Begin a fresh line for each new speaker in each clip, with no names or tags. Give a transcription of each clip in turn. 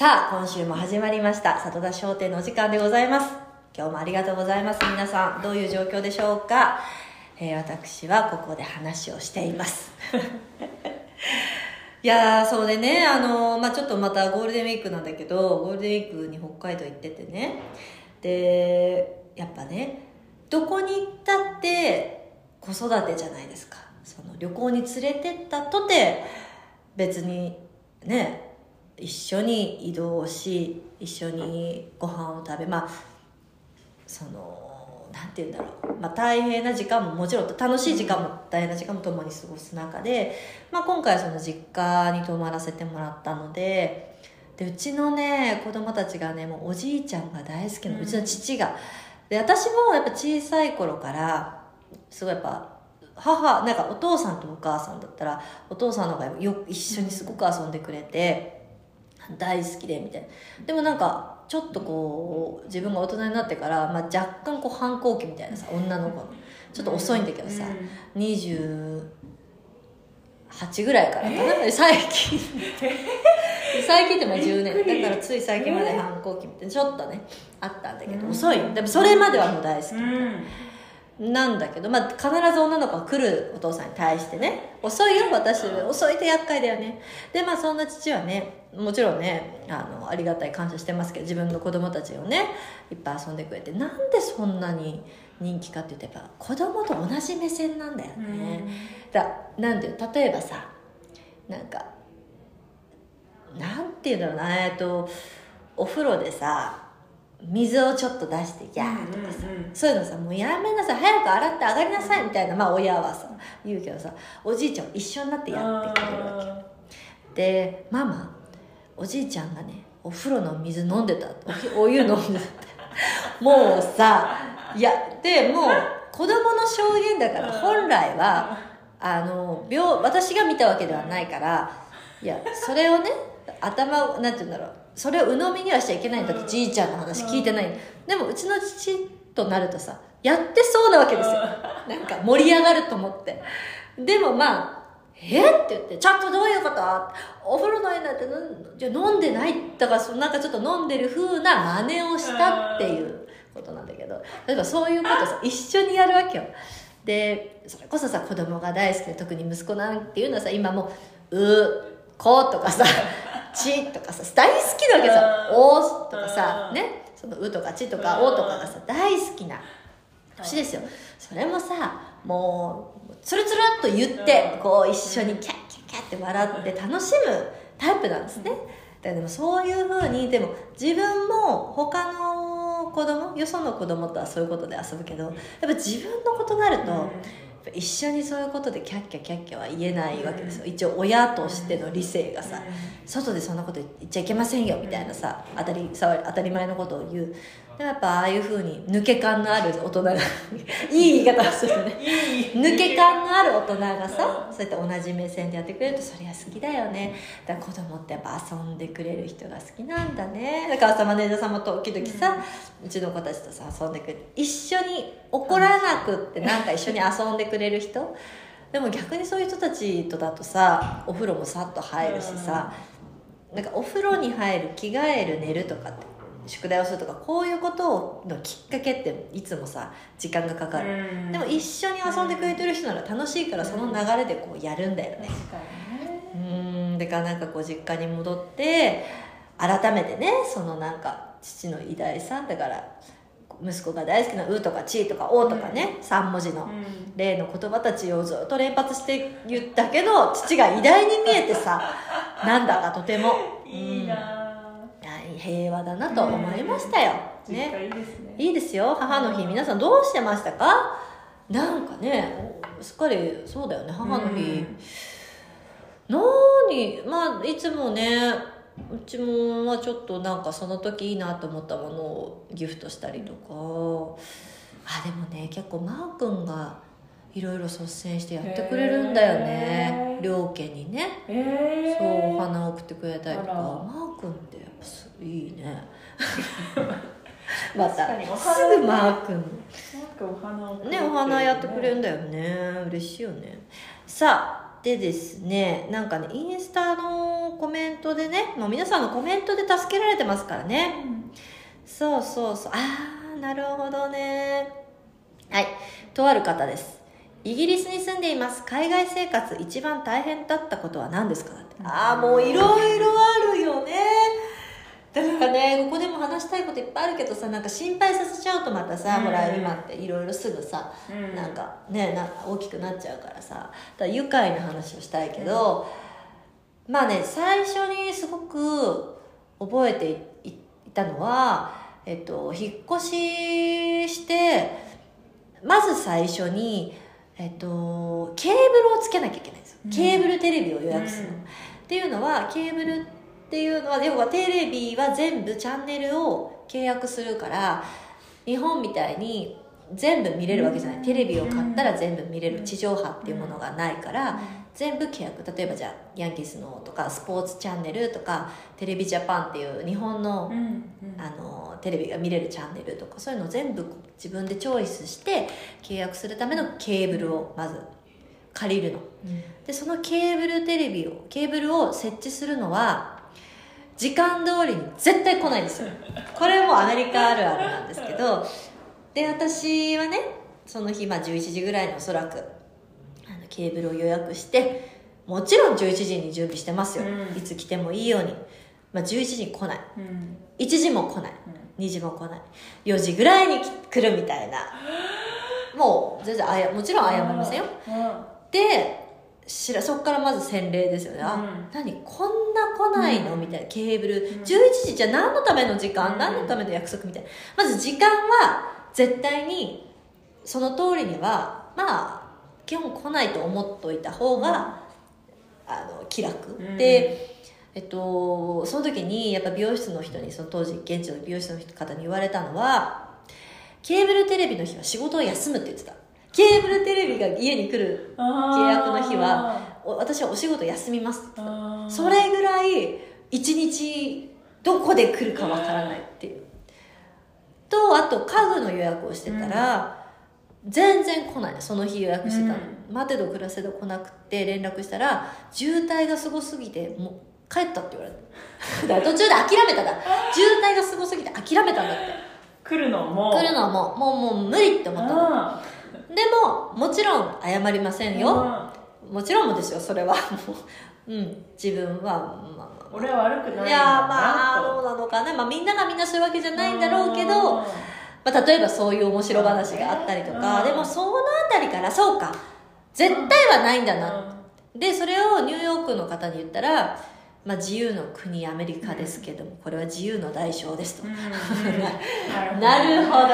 さあ、今週も始まりました。里田商店のお時間でございます。今日もありがとうございます。皆さん、どういう状況でしょうか、えー私はここで話をしています。いやー、そうでね、あのーまあちょっとまたゴールデンウィークなんだけど、ゴールデンウィークに北海道行っててね。で、やっぱね、どこに行ったって子育てじゃないですか。その旅行に連れてったとて、別にね、一緒に移動し一緒にご飯を食べまあそのなんて言うんだろう、まあ、大変な時間ももちろん楽しい時間も大変な時間も共に過ごす中で、まあ、今回その実家に泊まらせてもらったのででうちのね子供たちがねもうおじいちゃんが大好きな、う
うん。
ちの父が。で私もやっぱ小さい頃からすごいやっぱ母なんかお父さんとお母さんだったらお父さんの方がよ一緒にすごく遊んでくれて、大好きでみたいな。でもなんかちょっとこう自分が大人になってから、まあ、若干こう反抗期みたいなさ女の子の。ちょっと遅いんだけどさ、28ぐらいからかな、最近。最近ってもう10年。だからつい最近まで反抗期みたいなちょっとねあったんだけど、
うん。
遅い。でもそれまではもう大好き、
うん
なんだけど、まあ、必ず女の子が来るお父さんに対してね。遅いよ私。遅いと厄介だよね。でまあそんな父はねもちろんねあのありがたい感謝してますけど自分の子供たちをねいっぱい遊んでくれて。なんでそんなに人気かって言ってやっぱ子供と同じ目線なんだよね、だなんていう例えばさなんかなんていうんだろうな。えっとお風呂でさ水をちょっと出してギャーとかさ、
うんうんうん。
そういうのさもうやめなさい早く洗って上がりなさいみたいなまあ親はさ言うけどさおじいちゃんは一緒になってやってくれるわけでママおじいちゃんがねお風呂の水飲んでたおお湯飲んでた。もうさいやでもう子供の証言だから本来はあの病私が見たわけではないからいやそれをね頭をなんて言うんだろうそれを鵜呑みにはしちゃいけないんだってじいちゃんの話聞いてないでもうちの父となるとさやってそうなわけですよ。なんか盛り上がると思って。でもまあえって言って、ちょっとどういうことお風呂の湯なんて飲んじゃ飲んでないだからそのなんかちょっと飲んでる風な真似をしたっていうことなんだけど、例えばそういうことさ、一緒にやるわけよ。で、それこそさ、子供が大好きで、特に息子なんていうのはさ、今もう、う、ことかさ、ちとかさ、大好きなわけさ、おとかさ、ね、そのうとかちとかおとかがさ、大好きな年ですよ。それもさ、もう、つるつるっと言って、こう一緒にキャッキャッキャッって笑って楽しむタイプなんですね。だでもそういうふうに、でも自分も他の子供、よその子供とはそういうことで遊ぶけど、やっぱ自分のことになると、一緒にそういうことでキャッキャキャッキャは言えないわけですよ。一応親としての理性がさ、外でそんなこと言っちゃいけませんよみたいなさ当たりさ当たり前のことを言うでもやっぱああいうふうに抜け感のある大人が いい言い方をするね。抜け感のある大人がさそうやって同じ目線でやってくれるとそりゃ好きだよね。だから子供ってやっぱ遊んでくれる人が好きなんだね。だから朝マネージャーさんも時々さ、うちの子たちとさ遊んでくれて一緒に怒らなくってなんか一緒に遊んでくれる人。でも逆にそういう人たちとだとさお風呂もさっと入るしさ、なんかお風呂に入る着替える寝るとかって宿題をするとかこういうことのきっかけっていつもさ時間がかかる、でも一緒に遊んでくれてる人なら楽しいからその流れでこうやるんだよね。うーん。だからなんかこう実家に戻って改めてねそのなんか父の偉大さだから息子が大好きな「う」とか「ち」とか「お」とかね、3文字の
うん。
例の言葉たちをずっと連発して言ったけど父が偉大に見えてさ なんだかとても。
いいな
大平和だなと思いましたよ、
実
ね。
家いいですね。
いいですよ。母の日皆さんどうしてましたか？なんかねすっかりそうだよね。母の日、何？まあいつもねうちもまあちょっとなんかその時いいなと思ったものをギフトしたりとか。あでもね結構マー君がいろいろ率先してやってくれるんだよね。両家にね。
え
そうお花を送ってくれたりとか。マー君っていいね。また。すぐマー君。ねお花やってくれるんだよね。嬉しいよね。さあでですねなんかねインスタのコメントでねもう皆さんのコメントで助けられてますからね、そうそうそう。ああなるほどね。はい。とある方です。イギリスに住んでいます。海外生活一番大変だったことは何ですかって。ああもういろいろあるよねだからねここでも話したいこといっぱいあるけどさなんか心配させちゃうとまたさ、
うん。
ほら今っていろいろすぐさ、
うん。
なんかねな大きくなっちゃうからさだ愉快な話をしたいけど、まあね最初にすごく覚えていいたのは、えっと、引っ越ししてまず最初に、えっと、ケーブルをつけなきゃいけないんですよ、
うん。
ケーブルテレビを予約するの、
うん。
っていうのはケーブルっていうのは要はテレビは全部チャンネルを契約するから日本みたいに全部見れるわけじゃない、テレビを買ったら全部見れる。地上波っていうものがないから、全部契約。例えばじゃあヤンキースのとかスポーツチャンネルとかテレビジャパンっていう日本の,、
うんうん。
あのテレビが見れるチャンネルとかそういうのを全部自分でチョイスして契約するためのケーブルをまず借りるの。でそのケーブルテレビをケーブルを設置するのは時間通りに絶対来ないんですよ。これもアメリカあるあるなんですけどで私はねその日、まあ、11時ぐらいにおそらくあのケーブルを予約してもちろん11時に準備してますよ、
うん。
いつ来てもいいように、まあ、11時に来ない。
うん。
1時も来ない。2時も来ない。4時ぐらいに来るみたいな。もう全然あやもちろん謝りませんよ。でしらそこからまず洗礼ですよね、あ
うん。
何？こんな来ないの、
うん。
みたいな。ケーブル、
ん。
11時じゃあ何のための時間、
うん。
何のための約束？みたいな。まず時間は絶対にその通りにはまあ基本来ないと思っといた方が、あの気楽、
うん。
でえっとその時にやっぱ美容室の人にその当時現地の美容室の方に言われたのはケーブルテレビの日は仕事を休むって言ってたケーブルテレビが家に来る契約の日はお私はお仕事休みますってそれぐらい一日どこで来るかわからないっていう。とあと家具の予約をしてたら、全然来ない。のその日予約してたの、待てど暮らせど来なくて連絡したら渋滞がすごすぎてもう帰ったって言われた 途中で諦めたんだ渋滞がすごすぎて諦めたんだって。
来るのも。
来るのはもうもうもう無理って思ったの。
あ
でももちろん謝りません
ー
よ。
うん
もちろんですよそれは。も ううん自分はまあ
俺は悪くない
いやまあ
な
どうなのかね、まあ、みんながみんなそういうわけじゃないんだろうけど、
うん。
まあ、例えばそういう面白話があったりとか、
うん。
でもそのあたりからそうか。絶対はないんだな、でそれをニューヨークの方に言ったら、まあ、自由の国アメリカですけどもこれは自由の代償ですと、
うん。う ん
なるほど。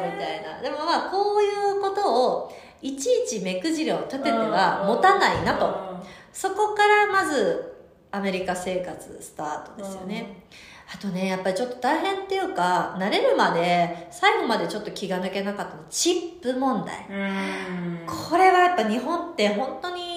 ね
みたいな。でもまあこういうことをいちいち目くじりを立てては持たないなと、そこからまずアメリカ生活スタートですよね、あとねやっぱりちょっと大変っていうか慣れるまで最後までちょっと気が抜けなかったの。チップ問題。
うん。
これはやっぱ日本って本当に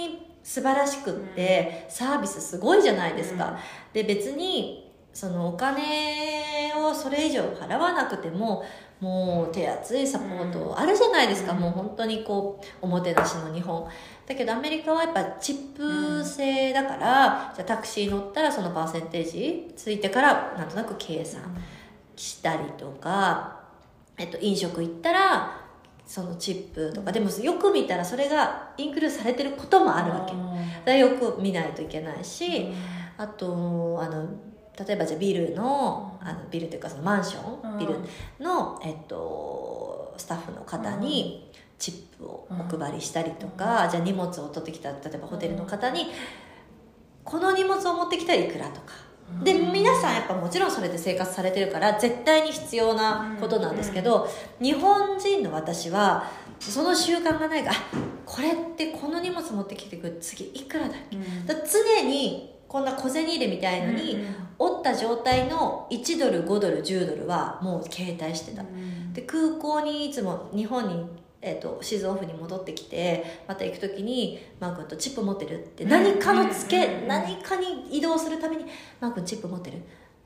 素晴らしくって、サービスすごいじゃないですか、で別にそのお金をそれ以上払わなくてももう手厚いサポートあるじゃないですか、
うん。
もう本当にこうおもてなしの日本。だけどアメリカはやっぱチップ制だから、じゃあタクシー乗ったらそのパーセンテージついてからなんとなく計算したりとか、えっと、飲食行ったらそのチップとか。でもよく見たらそれがインクルーズされてることもあるわけ。だよく見ないといけないし、あとあの例えばじゃあビルのあのビルというかそのマンション、ビルの、えっと、スタッフの方にチップをお配りしたりとか、じゃあ荷物を取ってきた例えばホテルの方に、この荷物を持ってきたらいくらとか。で皆さんやっぱもちろんそれで生活されてるから絶対に必要なことなんですけど、日本人の私はその習慣がないがあこれってこの荷物持ってきてくる次いくらだっけ？だから常にこんな小銭入れみたいのに、折った状態の1ドル5ドル10ドルはもう携帯してた、で空港にいつも日本に、えー、とシーズンオフに戻ってきてまた行く時に「マー君とチップ持ってる?」って何かのつけ、
うん
何かに移動するために「マー君チップ持ってる?」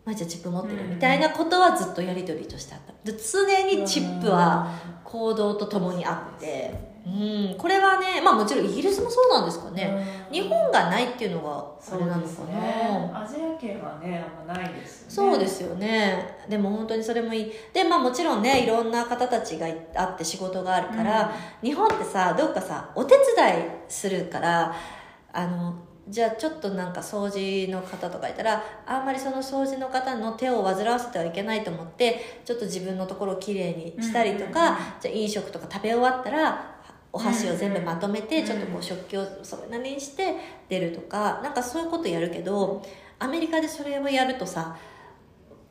マイちゃんチップ持ってる、
うん
みたいなことはずっとやり取りとしてあった。で常にチップは行動とともにあって、うん、これはねまあもちろんイギリスもそうなんですかね、
うん。
日本がないっていうのがあ
そう
れなのか
ですね
な。
アジア圏はねあんまないですよね。
そうですよね。でも本当にそれもいい。でまあもちろんねいろんな方たちがあって仕事があるから、日本ってさどっかさお手伝いするからあのじゃあちょっとなんか掃除の方とかいたらあんまりその掃除の方の手を煩わせてはいけないと思ってちょっと自分のところをきれいにしたりとか、
うんうんうん。
じゃあ飲食とか食べ終わったらお箸を全部まとめて
うん
ちょっとこう食器をそれなりにして出るとかなんかそういうことやるけどアメリカでそれをやるとさ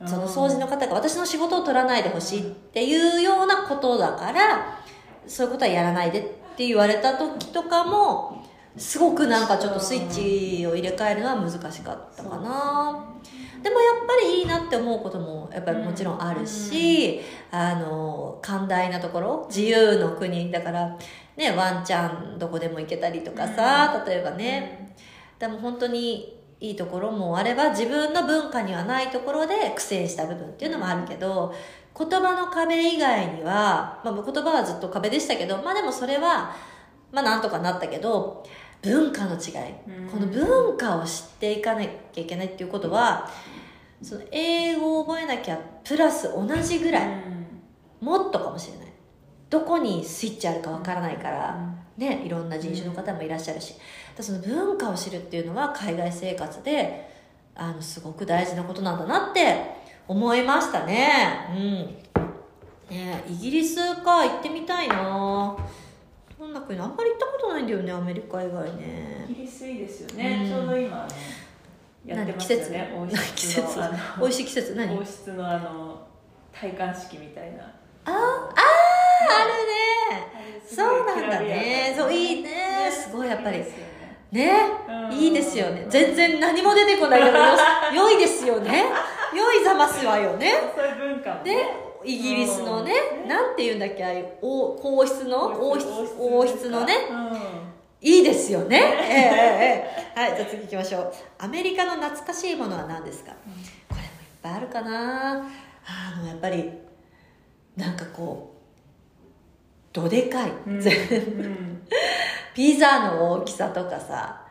うん。
その掃除の方が私の仕事を取らないでほしいっていうようなことだからそういうことはやらないでって言われた時とかもすごくなんかちょっとスイッチを入れ替えるのは難しかったかな。でもやっぱりいいなって思うこともやっぱりもちろんあるし、あの寛大なところ自由の国だからねワンちゃんどこでも行けたりとかさ、例えばね、でも本当にいいところもあれば自分の文化にはないところで苦戦した部分っていうのもあるけど言葉の壁以外には、まあ、言葉はずっと壁でしたけどまあでもそれはまあなんとかなったけど文化の違い。
うん。
この文化を知っていかなきゃいけないっていうことはその英語を覚えなきゃプラス同じぐらいもっとかもしれない。どこにスイッチあるかわからないから、ね、いろんな人種の方もいらっしゃるし、だからその文化を知るっていうのは海外生活であのすごく大事なことなんだなって思いましたね。うん。ねイギリスか行ってみたいな。そんな国あんまり行ったことないんだよねアメリカ以外ね。
イギリスいいですよね、
うん。
ちょうど今ねやってますよね。
節？
室の
美味しい季節？何？
王室のあの戴冠式みたいな。
あーあーあるねそうなんだね。そういいね。すごいやっぱり。
ね。
ね
うん。
いいですよね。全然何も出てこないけどよ良いですよね。良いざますわよね。
そういう文化もね。
ねイギリスのね
うん。
なんて言うんだっけああいう王皇室の？王室王室。のね？
うん。
いいですよね。ええええええ。はいじゃあ次行きましょう。アメリカの懐かしいものは何ですか？これもいっぱいあるかな。あのやっぱりなんかこうどでかい、
うん。
全
うん。
ピザの大きさとかさ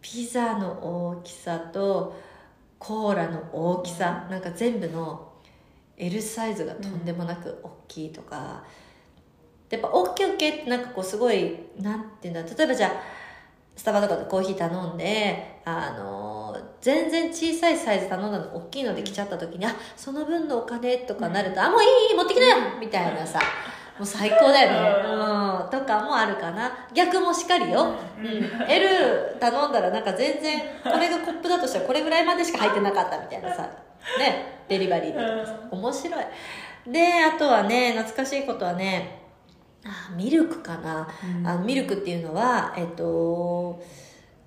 ピザの大きさとコーラの大きさなんか全部の L サイズがとんでもなく大きいとか、やっぱ大きい大きいってなんかこうすごいなんていうんだ例えばじゃあスタバとかでコーヒー頼んであの全然小さいサイズ頼んだの大きいので来ちゃった時にあその分のお金とかなると、あもういいいい持ってきなよみたいなさもう最高だよね、うん、とかもあるかな。逆もしかりよ、うん、L 頼んだらなんか全然これがコップだとしたらこれぐらいまでしか入ってなかったみたいなさねデリバリーで面白い。であとはね懐かしいことはねあミルクかな、
うん。
あのミルクっていうのはえっと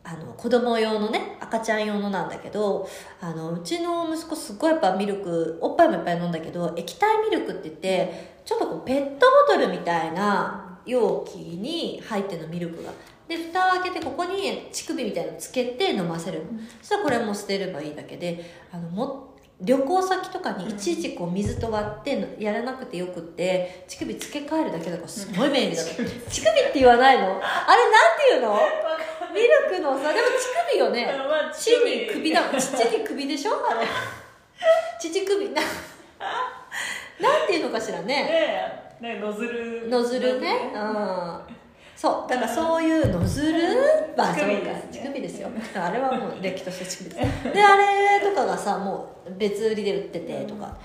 あの子供用のね赤ちゃん用のなんだけどあのうちの息子すっごいやっぱミルクおっぱいもいっぱい飲んだけど液体ミルクって言ってちょっとこうペットボトルみたいな容器に入ってるのミルクが。で蓋を開けてここに乳首みたいなのつけて飲ませる、そしたらこれも捨てればいいだけであのも旅行先とかにいちいちこう水と割ってやらなくてよくって乳首付け替えるだけだからすごい便利だ乳首。って言わないの？あれなんて言うの？ミルクのさでも乳首よね。
まあ
地に首だ。父に首でしょ？あれ。父首。ななんていうのかしらね。
ねノズル。
ノズルね。うんそうだからそういうノズル
乳首ですね。
乳首ですよ。あれはもうれっきとした乳首です。であれとかがさもう別売りで売っててとか。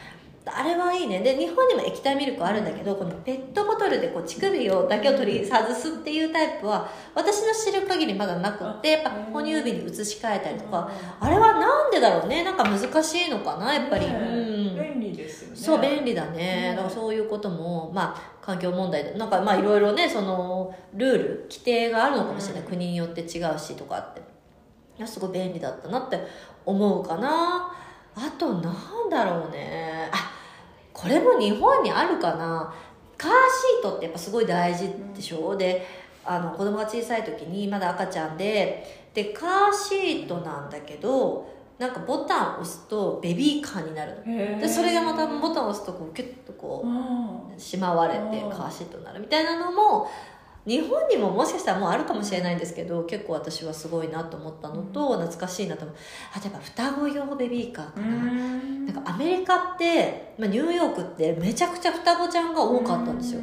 あれはいいね。で日本にも液体ミルクあるんだけどこのペットボトルでこう乳首をだけを取り外すっていうタイプは私の知る限りまだなくってやっぱ哺乳瓶に移し替えたりとか。あれはなんでだろうね。なんか難しいのかなやっぱり、
ね
うん。
便利ですよね。
そう便利だね。
うん。
だからそういうこともまあ環境問題でなんかまあいろいろねそのルール規定があるのかもしれない、
うん。
国によって違うしとかって。いやすごい便利だったなって思うかな。あとなんだろうね。あこれも日本にあるかな。カーシートってやっぱすごい大事でしょ、であの子供が小さい時にまだ赤ちゃんででカーシートなんだけどなんかボタンを押すとベビーカーになるの。でそれがまたボタンを押すとこうキュッとこ
う
しまわれて
うん。
カーシートになるみたいなのも日本にももしかしたらもうあるかもしれないんですけど結構私はすごいなと思ったのと、懐かしいなと思う。あとやっぱ双子用ベビーカーかな、なんかアメリカって、まあ、ニューヨークってめちゃくちゃ双子ちゃんが多かったんですよ。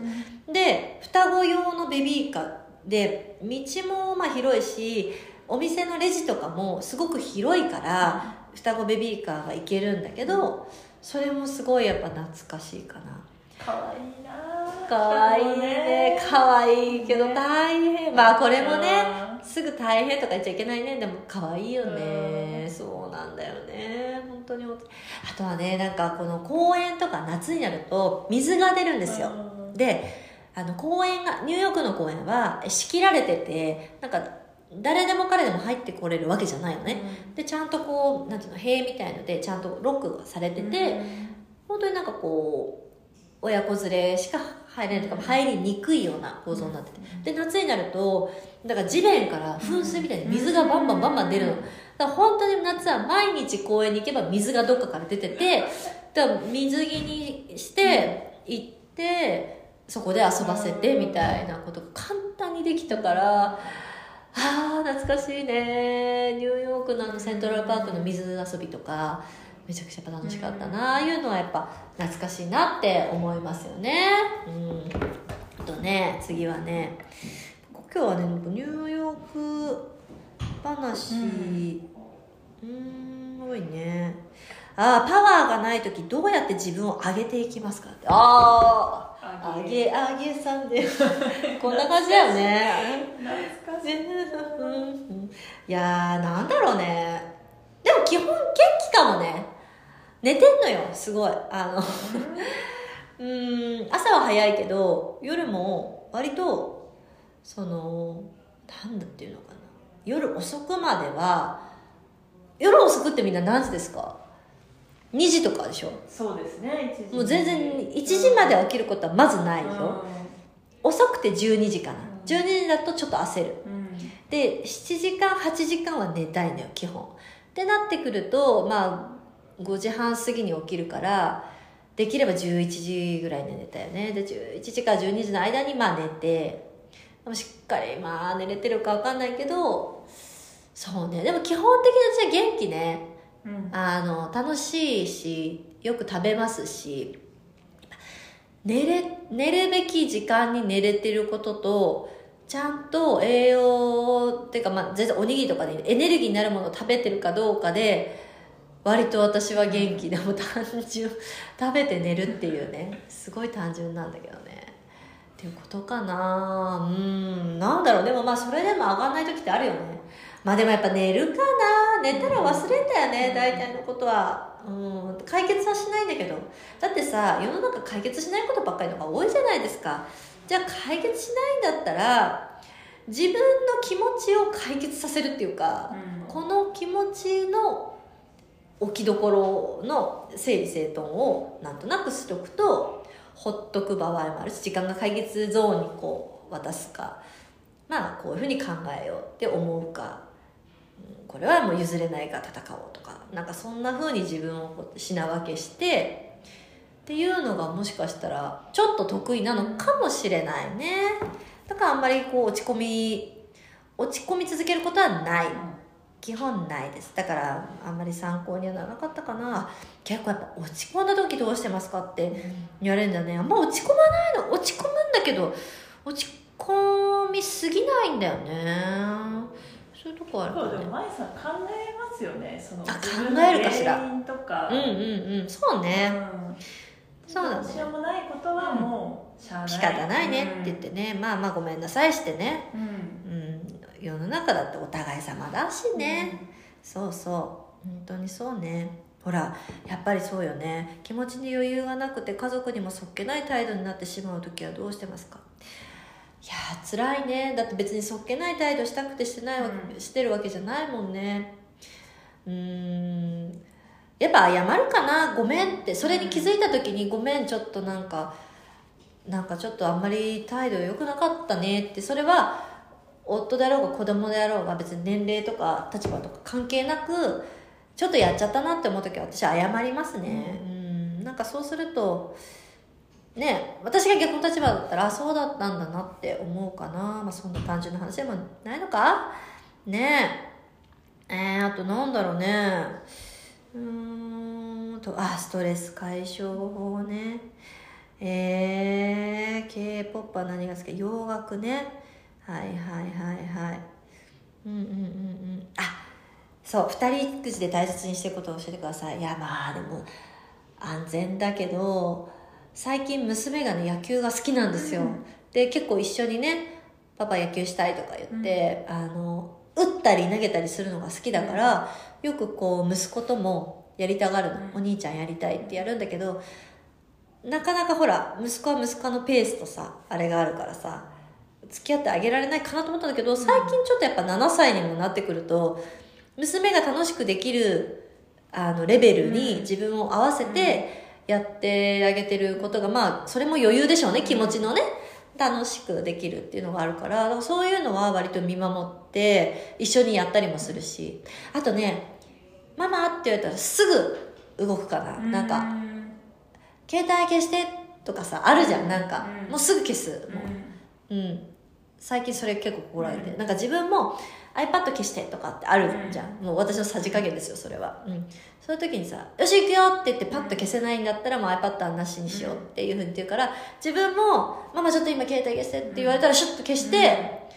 で双子用のベビーカーで道もまあ広いしお店のレジとかもすごく広いから双子ベビーカーが行けるんだけどそれもすごいやっぱ懐かしいかな。
かわいいな。
かわいいね。かわいいけど大変。まあこれもねすぐ大変とか言っちゃいけないね。でも可愛いよね。そうなんだよね。本当にあとはねなんかこの公園とか夏になると水が出るんですよ。であの公園がニューヨークの公園は仕切られててなんか誰でも彼でも入ってこれるわけじゃないのね。でちゃんとこうなんていうの塀みたいのでちゃんとロックがされてて、本当になんかこう親子連れしか入れないとか入りにくいような構造になってて。で夏になるとだから地面から噴水みたいに水がバンバンバンバン出るの。だから本当に夏は毎日公園に行けば水がどっかから出ててだから水着にして行ってそこで遊ばせてみたいなことが簡単にできたからあー懐かしいね。ニューヨークのあのセントラルパークの水遊びとかめちゃくちゃ楽しかったな、ああいうのはやっぱ懐かしいなって思いますよね。うん。あとね次はね今日はねニューヨーク話。うーん多いね。ああパワーがない時どうやって自分を上げていきますかって。ああ上げ上げさんで。こんな感じだよね。
懐かしい。
いやーなんだろうね。でも基本元気かもね。寝てんのよすごい。あのうーん朝は早いけど夜も割とそのなんだっていうのかな。夜遅くまでは夜遅くってみんな何時ですか？2時とかでしょ？
そうですね1時。
もう全然1時まで起きることはまずないでしょ、遅くて12時かな。
うん。
12時だとちょっと焦る。
うん。
で7時間8時間は寝たいのよ基本。ってなってくるとまあ5時半過ぎに起きるからできれば11時ぐらいに寝たよね。で11時から12時の間にまあ寝てしっかりまあ寝れてるか分かんないけどそうね。でも基本的に私は元気ね
うん。
あの楽しいしよく食べますし寝れ寝るべき時間に寝れてることとちゃんと栄養っていうか、まあ、全然おにぎりとかでエネルギーになるものを食べてるかどうかで割と私は元気でも単純。食べて寝るっていうね。すごい単純なんだけど。っていうことかな。うん。なんだろう。でもまあそれでも上がんない時ってあるよね。まあでもやっぱ寝るかな。寝たら忘れんだよね。大体のことは。うん。解決はしないんだけど。だってさ世の中解決しないことばっかりのが多いじゃないですか。じゃあ解決しないんだったら自分の気持ちを解決させるっていうか、
うん。
この気持ちの置きどころの整理整頓をなんとなくしとくとほっとく場合もあるし時間が解決ゾーンにこう渡すか。まあこういうふうに考えようって思うか。これはもう譲れないか戦おうとか。なんかそんなふうに自分をこう品分けしてっていうのがもしかしたらちょっと得意なのかもしれないね。だからあんまりこう落ち込み落ち込み続けることはない。基本ないです。だからあんまり参考にはならなかったかな。結構やっぱ落ち込んだ時どうしてますかって言われるんだよね。あんま落ち込まないの。落ち込むんだけど落ち込みすぎないんだよね。そういうとこあるか
そうでも
ね
舞さん考えますよね。その
あ考えるかしら。
とか。
うんうんうん。そうね。
うん。
そうだね。
どうしようもないことはもうしゃあない。
仕方ないねって言ってね、まあまあごめんなさいしてね。
うん。
うん世の中だってお互い様だしね、そうそう。本当にそうね。ほらやっぱりそうよね。気持ちに余裕がなくて家族にもそっけない態度になってしまう時はどうしてますか？いやー辛いね。だって別にそっけない態度したくてしてないわけ、
うん。
してるわけじゃないもんね。うーん。やっぱ謝るかな？ごめんって。それに気づいた時にごめんちょっとなんかなんかちょっとあんまり態度良くなかったねって。それは夫であろうが子供であろうが別に年齢とか立場とか関係なくちょっとやっちゃったなって思う時は私は謝りますね。うん。なんかそうするとね私が逆の立場だったらあそうだったんだなって思うかな。まあそんな単純な話でもないのか。ね。ええー、あとなんだろうね。うーん。とあストレス解消法ね。えー、K-POP は何が好き？洋楽ねはいはいはいはい。うんうんうんうん。あそう二人育児で大切にしてることを教えてください。いやまあでも安全だけど最近娘がね野球が好きなんですよ、うん、で結構一緒にねパパ野球したいとか言って、うん、あの打ったり投げたりするのが好きだから、よくこう息子ともやりたがるの、お兄ちゃんやりたいってやるんだけどなかなかほら息子は息子のペースとさあれがあるからさ付き合ってあげられないかなと思ったんだけど最近ちょっとやっぱ7歳にもなってくると娘が楽しくできるあのレベルに自分を合わせてやってあげてることがまあそれも余裕でしょうね気持ちのね。楽しくできるっていうのがあるからからそういうのは割と見守って一緒にやったりもするし。あとね「ママ」って言われたらすぐ動くかな。なんか携帯消してとかさあるじゃんなんか、うん、もうすぐ消す。もう、うん、うん、最近それ結構心がけて、うん、なんか自分も iPad 消してとかってあるじゃん、もう私のさじ加減ですよそれは、うん、そういう時にさ「よし行くよ」って言ってパッと消せないんだったらもう iPad はなしにしようっていうふうに言うから自分も「ママちょっと今携帯消して」って言われたらシュッと消して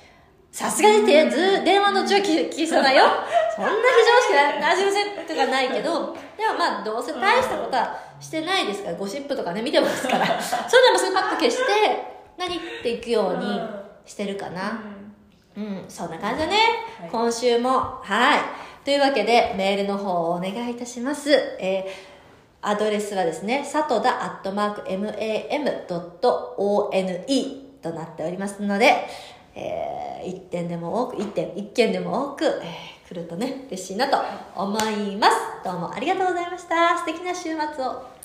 さすがにてず電話のうちは消さないよ。そんな非常識ななじませとかないけどでもまあどうせ大したことはしてないですからゴシップとかね見てますから。そういうのもすぐパッと消して何？っていくようにしてるかな。うん、そんな感じだね、はい、今週も。はい。というわけでメールの方をお願いいたします。えーアドレスはですね、さとだアットマーク mam.one となっておりますので、えー、1点でも多く、1点、1件でも多く、えー、来るとね、嬉しいなと思います。どうもありがとうございました。素敵な週末を。